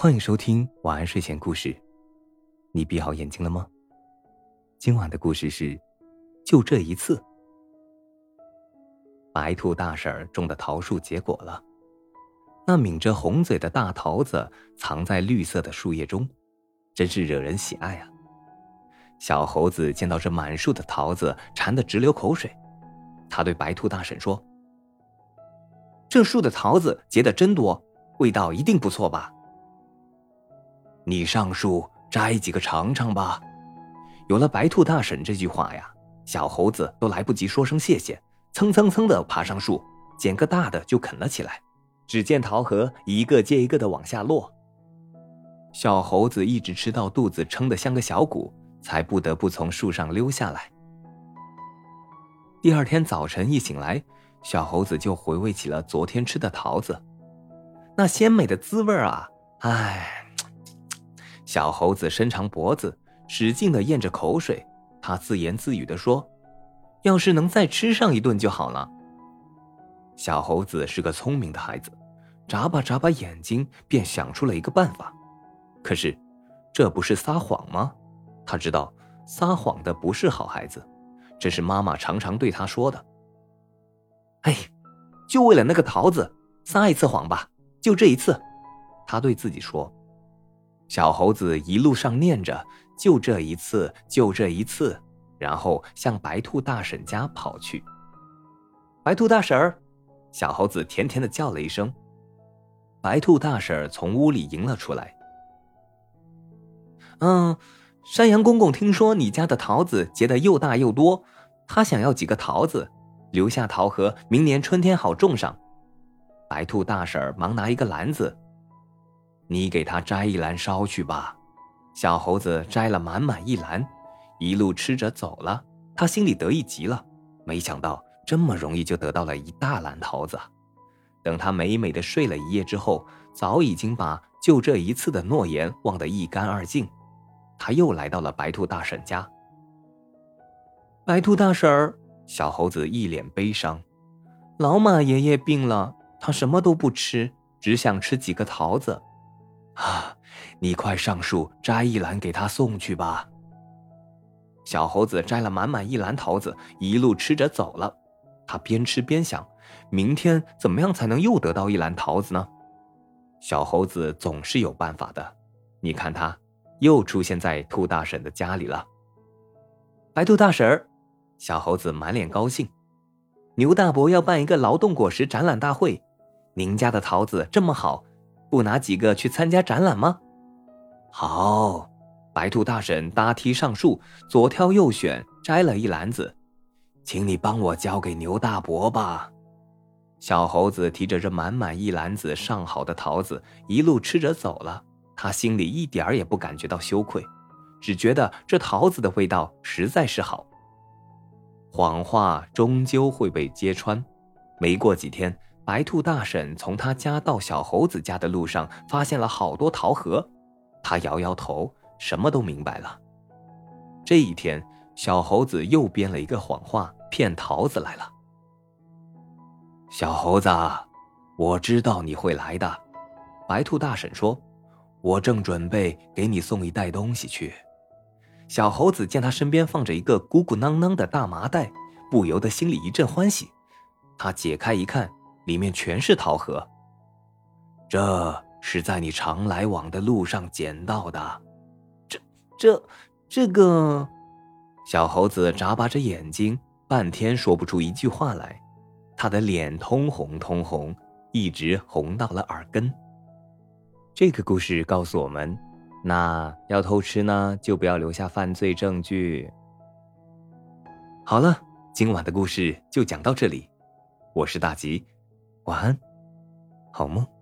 欢迎收听晚安睡前故事。你闭好眼睛了吗？今晚的故事是：就这一次。白兔大婶种的桃树结果了，那抿着红嘴的大桃子藏在绿色的树叶中，真是惹人喜爱啊！小猴子见到这满树的桃子，馋得直流口水。他对白兔大婶说：“这树的桃子结的真多，味道一定不错吧？你上树摘几个尝尝吧。”有了白兔大婶这句话呀，小猴子都来不及说声谢谢，蹭蹭蹭的爬上树，捡个大的就啃了起来。只见桃核一个接一个的往下落，小猴子一直吃到肚子撑得像个小鼓，才不得不从树上溜下来。第二天早晨一醒来，小猴子就回味起了昨天吃的桃子，那鲜美的滋味啊！唉，小猴子伸长脖子，使劲的咽着口水，他自言自语的说：“要是能再吃上一顿就好了。”小猴子是个聪明的孩子，眨巴眨巴眼睛，便想出了一个办法。可是，这不是撒谎吗？他知道撒谎的不是好孩子。这是妈妈常常对他说的。哎，就为了那个桃子，撒一次谎吧，就这一次。他对自己说。小猴子一路上念着“就这一次，就这一次”，然后向白兔大婶家跑去。白兔大婶儿，小猴子甜甜的叫了一声。白兔大婶儿从屋里迎了出来。嗯。山羊公公听说你家的桃子结的又大又多，他想要几个桃子，留下桃核，明年春天好种上。白兔大婶忙拿一个篮子，你给他摘一篮捎去吧。小猴子摘了满满一篮，一路吃着走了。他心里得意极了，没想到这么容易就得到了一大篮桃子。等他美美的睡了一夜之后，早已经把就这一次的诺言忘得一干二净。他又来到了白兔大婶家。白兔大婶儿，小猴子一脸悲伤。老马爷爷病了，他什么都不吃，只想吃几个桃子。啊，你快上树摘一篮给他送去吧。小猴子摘了满满一篮桃子，一路吃着走了。他边吃边想，明天怎么样才能又得到一篮桃子呢？小猴子总是有办法的，你看他。又出现在兔大婶的家里了。白兔大婶儿，小猴子满脸高兴。牛大伯要办一个劳动果实展览大会，您家的桃子这么好，不拿几个去参加展览吗？好，白兔大婶搭梯上树，左挑右选，摘了一篮子，请你帮我交给牛大伯吧。小猴子提着这满满一篮子上好的桃子，一路吃着走了。他心里一点儿也不感觉到羞愧，只觉得这桃子的味道实在是好。谎话终究会被揭穿。没过几天，白兔大婶从他家到小猴子家的路上，发现了好多桃核。他摇摇头，什么都明白了。这一天，小猴子又编了一个谎话骗桃子来了。小猴子，我知道你会来的。白兔大婶说。我正准备给你送一袋东西去，小猴子见他身边放着一个鼓鼓囊囊的大麻袋，不由得心里一阵欢喜。他解开一看，里面全是桃核。这是在你常来往的路上捡到的。这、这、这个……小猴子眨巴着眼睛，半天说不出一句话来。他的脸通红通红，一直红到了耳根。这个故事告诉我们，那要偷吃呢，就不要留下犯罪证据。好了，今晚的故事就讲到这里，我是大吉，晚安，好梦。